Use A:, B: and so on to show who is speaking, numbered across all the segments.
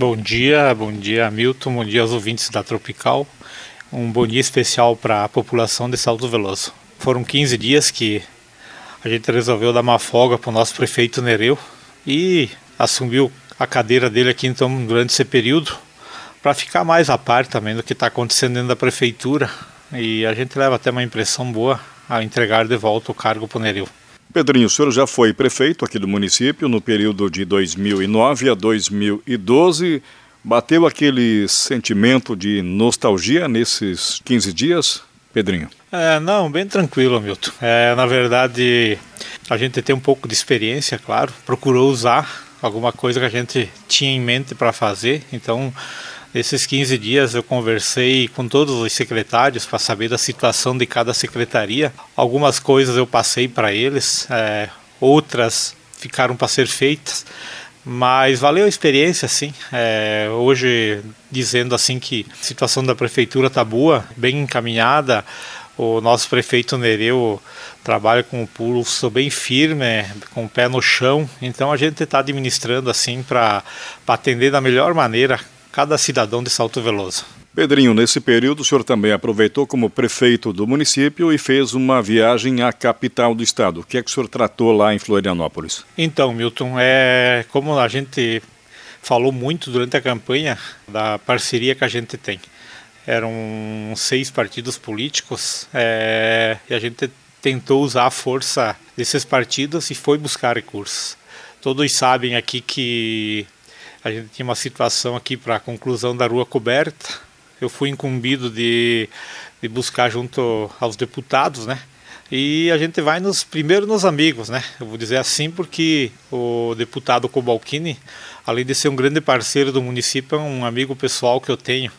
A: Bom dia, bom dia Milton, bom dia aos ouvintes da Tropical. Um bom dia especial para a população de Salto Veloso. Foram 15 dias que a gente resolveu dar uma folga para o nosso prefeito Nereu e assumiu a cadeira dele aqui então durante esse período para ficar mais a par também do que está acontecendo dentro da prefeitura e a gente leva até uma impressão boa a entregar de volta o cargo para o Nereu.
B: Pedrinho, o senhor já foi prefeito aqui do município no período de 2009 a 2012. Bateu aquele sentimento de nostalgia nesses 15 dias, Pedrinho?
A: É, não, bem tranquilo, Milton. É, na verdade, a gente tem um pouco de experiência, claro. Procurou usar alguma coisa que a gente tinha em mente para fazer. Então, Nesses 15 dias eu conversei com todos os secretários para saber da situação de cada secretaria. Algumas coisas eu passei para eles, é, outras ficaram para ser feitas, mas valeu a experiência, sim. É, hoje, dizendo assim que a situação da prefeitura está boa, bem encaminhada, o nosso prefeito Nereu trabalha com o pulso bem firme, com o pé no chão, então a gente está administrando assim para atender da melhor maneira cada cidadão de Salto Veloso.
B: Pedrinho, nesse período o senhor também aproveitou como prefeito do município e fez uma viagem à capital do estado. O que é que o senhor tratou lá em Florianópolis?
A: Então, Milton, é como a gente falou muito durante a campanha da parceria que a gente tem. Eram seis partidos políticos é, e a gente tentou usar a força desses partidos e foi buscar recursos. Todos sabem aqui que a gente tinha uma situação aqui para a conclusão da rua coberta. Eu fui incumbido de, de buscar junto aos deputados, né? E a gente vai nos primeiro nos amigos, né? Eu vou dizer assim porque o deputado Cobalcini, além de ser um grande parceiro do município, é um amigo pessoal que eu tenho.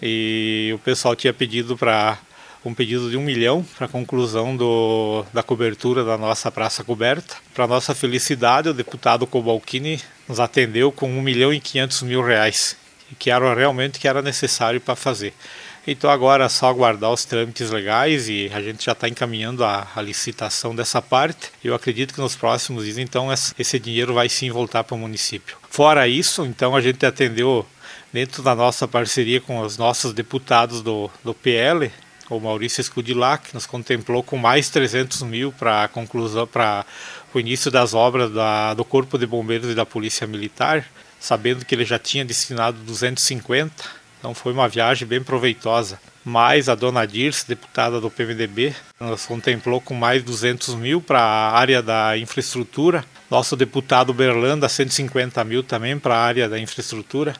A: E o pessoal tinha pedido para um pedido de um milhão para conclusão do, da cobertura da nossa praça coberta. Para nossa felicidade, o deputado Cobalcini nos atendeu com um milhão e quinhentos mil reais, que era realmente que era necessário para fazer. Então agora é só aguardar os trâmites legais e a gente já está encaminhando a, a, licitação dessa parte. Eu acredito que nos próximos dias, então, esse dinheiro vai sim voltar para o município. Fora isso, então a gente atendeu dentro da nossa parceria com os nossos deputados do, do PL, o Maurício Escudilac nos contemplou com mais 300 mil para conclusão, para o início das obras da, do Corpo de Bombeiros e da Polícia Militar, sabendo que ele já tinha destinado 250, então foi uma viagem bem proveitosa. Mais a dona Dirce, deputada do PMDB, nos contemplou com mais 200 mil para a área da infraestrutura. Nosso deputado Berlanda, 150 mil também para a área da infraestrutura.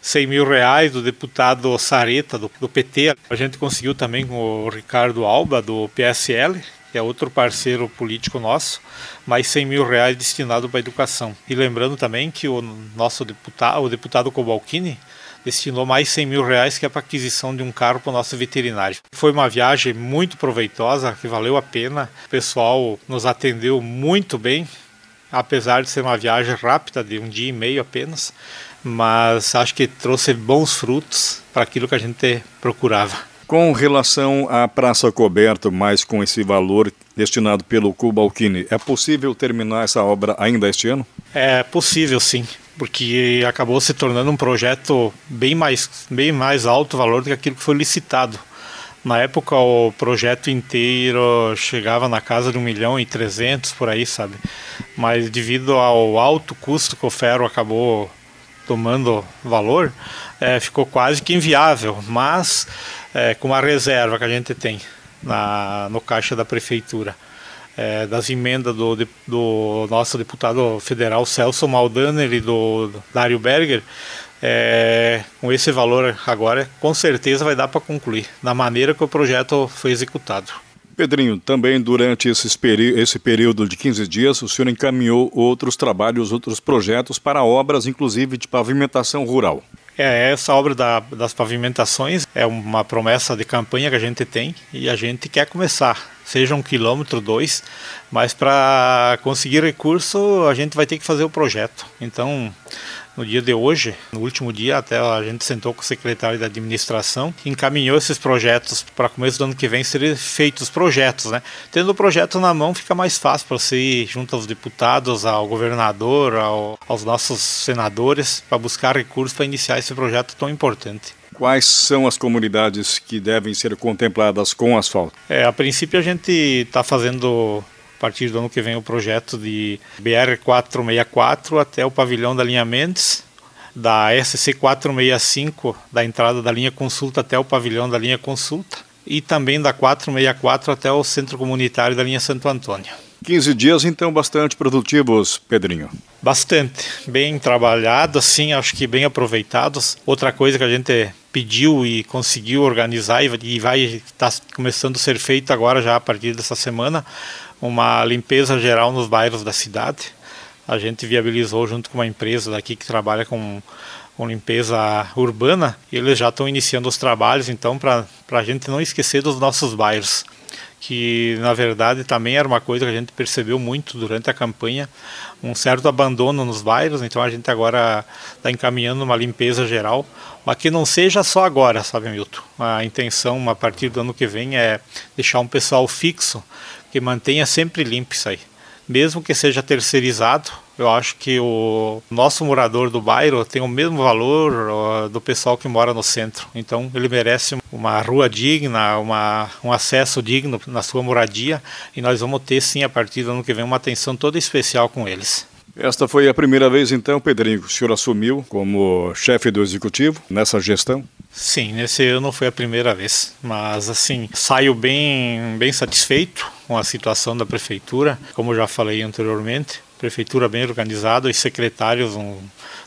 A: 100 mil reais do deputado Sareta, do, do, PT. A gente conseguiu também com o Ricardo Alba, do PSL, que é outro parceiro político nosso, mais 100 mil reais destinado para a educação. E lembrando também que o nosso deputado, o deputado Cobalcini, destinou mais 100 mil reais que é para aquisição de um carro para o nosso veterinário. Foi uma viagem muito proveitosa, que valeu a pena. O pessoal nos atendeu muito bem, apesar de ser uma viagem rápida de um dia e meio apenas mas acho que trouxe bons frutos para aquilo que a gente procurava.
B: Com relação à praça coberta, mais com esse valor destinado pelo Cubalcini, é possível terminar essa obra ainda este ano?
A: É possível, sim, porque acabou se tornando um projeto bem mais, bem mais alto valor do que aquilo que foi licitado. Na época, o projeto inteiro chegava na casa de um milhão e trezentos por aí, sabe? Mas devido ao alto custo que o ferro acabou tomando valor, é, ficou quase que inviável, mas é, com a reserva que a gente tem na, no caixa da prefeitura, é, das emendas do, do nosso deputado federal Celso Maldaner e do Dário Berger, é, com esse valor agora, com certeza vai dar para concluir, da maneira que o projeto foi executado.
B: Pedrinho, também durante esse período de 15 dias, o senhor encaminhou outros trabalhos, outros projetos para obras, inclusive de pavimentação rural.
A: É, essa obra da, das pavimentações é uma promessa de campanha que a gente tem e a gente quer começar, seja um quilômetro, dois, mas para conseguir recurso a gente vai ter que fazer o projeto. Então, no dia de hoje, no último dia, até a gente sentou com o secretário da administração, encaminhou esses projetos para começo do ano que vem serem feitos projetos, né? Tendo o projeto na mão fica mais fácil para você ir junto aos deputados, ao governador, ao, aos nossos senadores para buscar recursos para iniciar esse projeto tão importante.
B: Quais são as comunidades que devem ser contempladas com asfalto?
A: É, a princípio a gente está fazendo a partir do ano que vem o projeto de BR 464 até o pavilhão da linha Mendes, da SC 465 da entrada da linha Consulta até o pavilhão da linha Consulta e também da 464 até o centro comunitário da linha Santo Antônio.
B: 15 dias então bastante produtivos, Pedrinho.
A: Bastante, bem trabalhado, assim, acho que bem aproveitados. Outra coisa que a gente pediu e conseguiu organizar e vai estar tá começando a ser feito agora já a partir dessa semana, uma limpeza geral nos bairros da cidade. A gente viabilizou junto com uma empresa daqui que trabalha com, com limpeza urbana e eles já estão iniciando os trabalhos, então, para a gente não esquecer dos nossos bairros que na verdade também era uma coisa que a gente percebeu muito durante a campanha, um certo abandono nos bairros, então a gente agora está encaminhando uma limpeza geral, mas que não seja só agora, sabe Milton? A intenção a partir do ano que vem é deixar um pessoal fixo que mantenha sempre limpo isso aí. Mesmo que seja terceirizado, eu acho que o nosso morador do bairro tem o mesmo valor do pessoal que mora no centro. Então ele merece uma rua digna, uma, um acesso digno na sua moradia e nós vamos ter sim a partir do ano que vem uma atenção toda especial com eles.
B: Esta foi a primeira vez então, Pedrinho, que o senhor assumiu como chefe do executivo nessa gestão?
A: Sim, nesse ano foi a primeira vez, mas assim, saio bem, bem satisfeito com a situação da prefeitura, como já falei anteriormente, prefeitura bem organizada, os secretários, um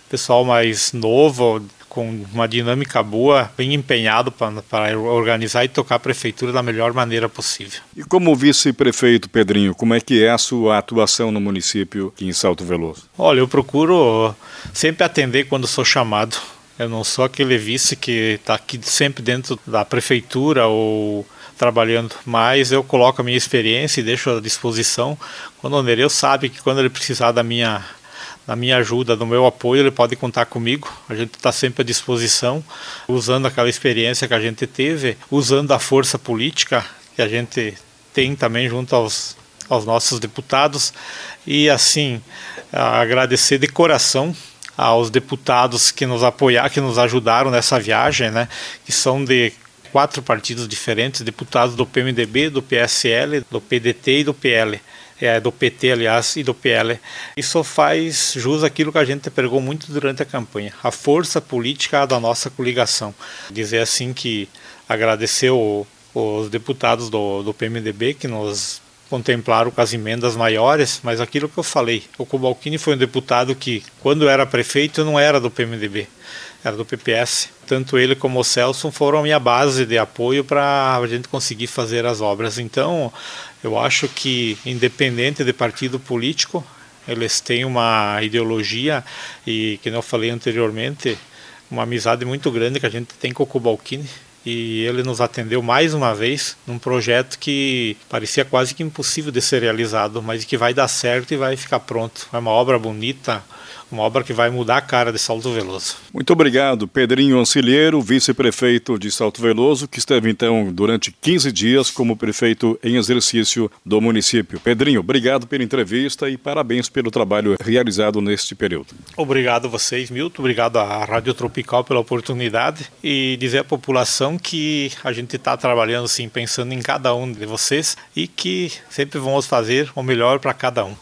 A: pessoal mais novo, com uma dinâmica boa, bem empenhado para organizar e tocar a prefeitura da melhor maneira possível.
B: E como vice-prefeito, Pedrinho, como é que é a sua atuação no município aqui em Salto Veloso?
A: Olha, eu procuro sempre atender quando sou chamado. Eu não sou aquele vice que está aqui sempre dentro da prefeitura ou trabalhando, mas eu coloco a minha experiência e deixo à disposição. Quando o Nereu sabe que quando ele precisar da minha na minha ajuda, do meu apoio, ele pode contar comigo. A gente está sempre à disposição, usando aquela experiência que a gente teve, usando a força política que a gente tem também junto aos, aos nossos deputados. E assim, agradecer de coração aos deputados que nos apoiaram, que nos ajudaram nessa viagem, né, que são de quatro partidos diferentes, deputados do PMDB, do PSL, do PDT e do PL é, do PT, aliás, e do PL. Isso faz jus àquilo que a gente pregou muito durante a campanha, a força política da nossa coligação. Dizer assim que agradecer os deputados do, do PMDB que nos contemplaram com as emendas maiores, mas aquilo que eu falei, o Cobalcini foi um deputado que, quando era prefeito, não era do PMDB, era do PPS. Tanto ele como o Celso foram a minha base de apoio para a gente conseguir fazer as obras. Então, eu acho que, independente de partido político, eles têm uma ideologia e, que eu falei anteriormente, uma amizade muito grande que a gente tem com o Cobalcini e ele nos atendeu mais uma vez num projeto que parecia quase que impossível de ser realizado, mas que vai dar certo e vai ficar pronto. É uma obra bonita, uma obra que vai mudar a cara de Salto Veloso.
B: Muito obrigado, Pedrinho Ancilheiro, vice-prefeito de Salto Veloso, que esteve então durante 15 dias como prefeito em exercício do município. Pedrinho, obrigado pela entrevista e parabéns pelo trabalho realizado neste período.
A: Obrigado a vocês, Milton, obrigado à Rádio Tropical pela oportunidade e dizer à população que a gente está trabalhando sim, pensando em cada um de vocês e que sempre vamos fazer o melhor para cada um.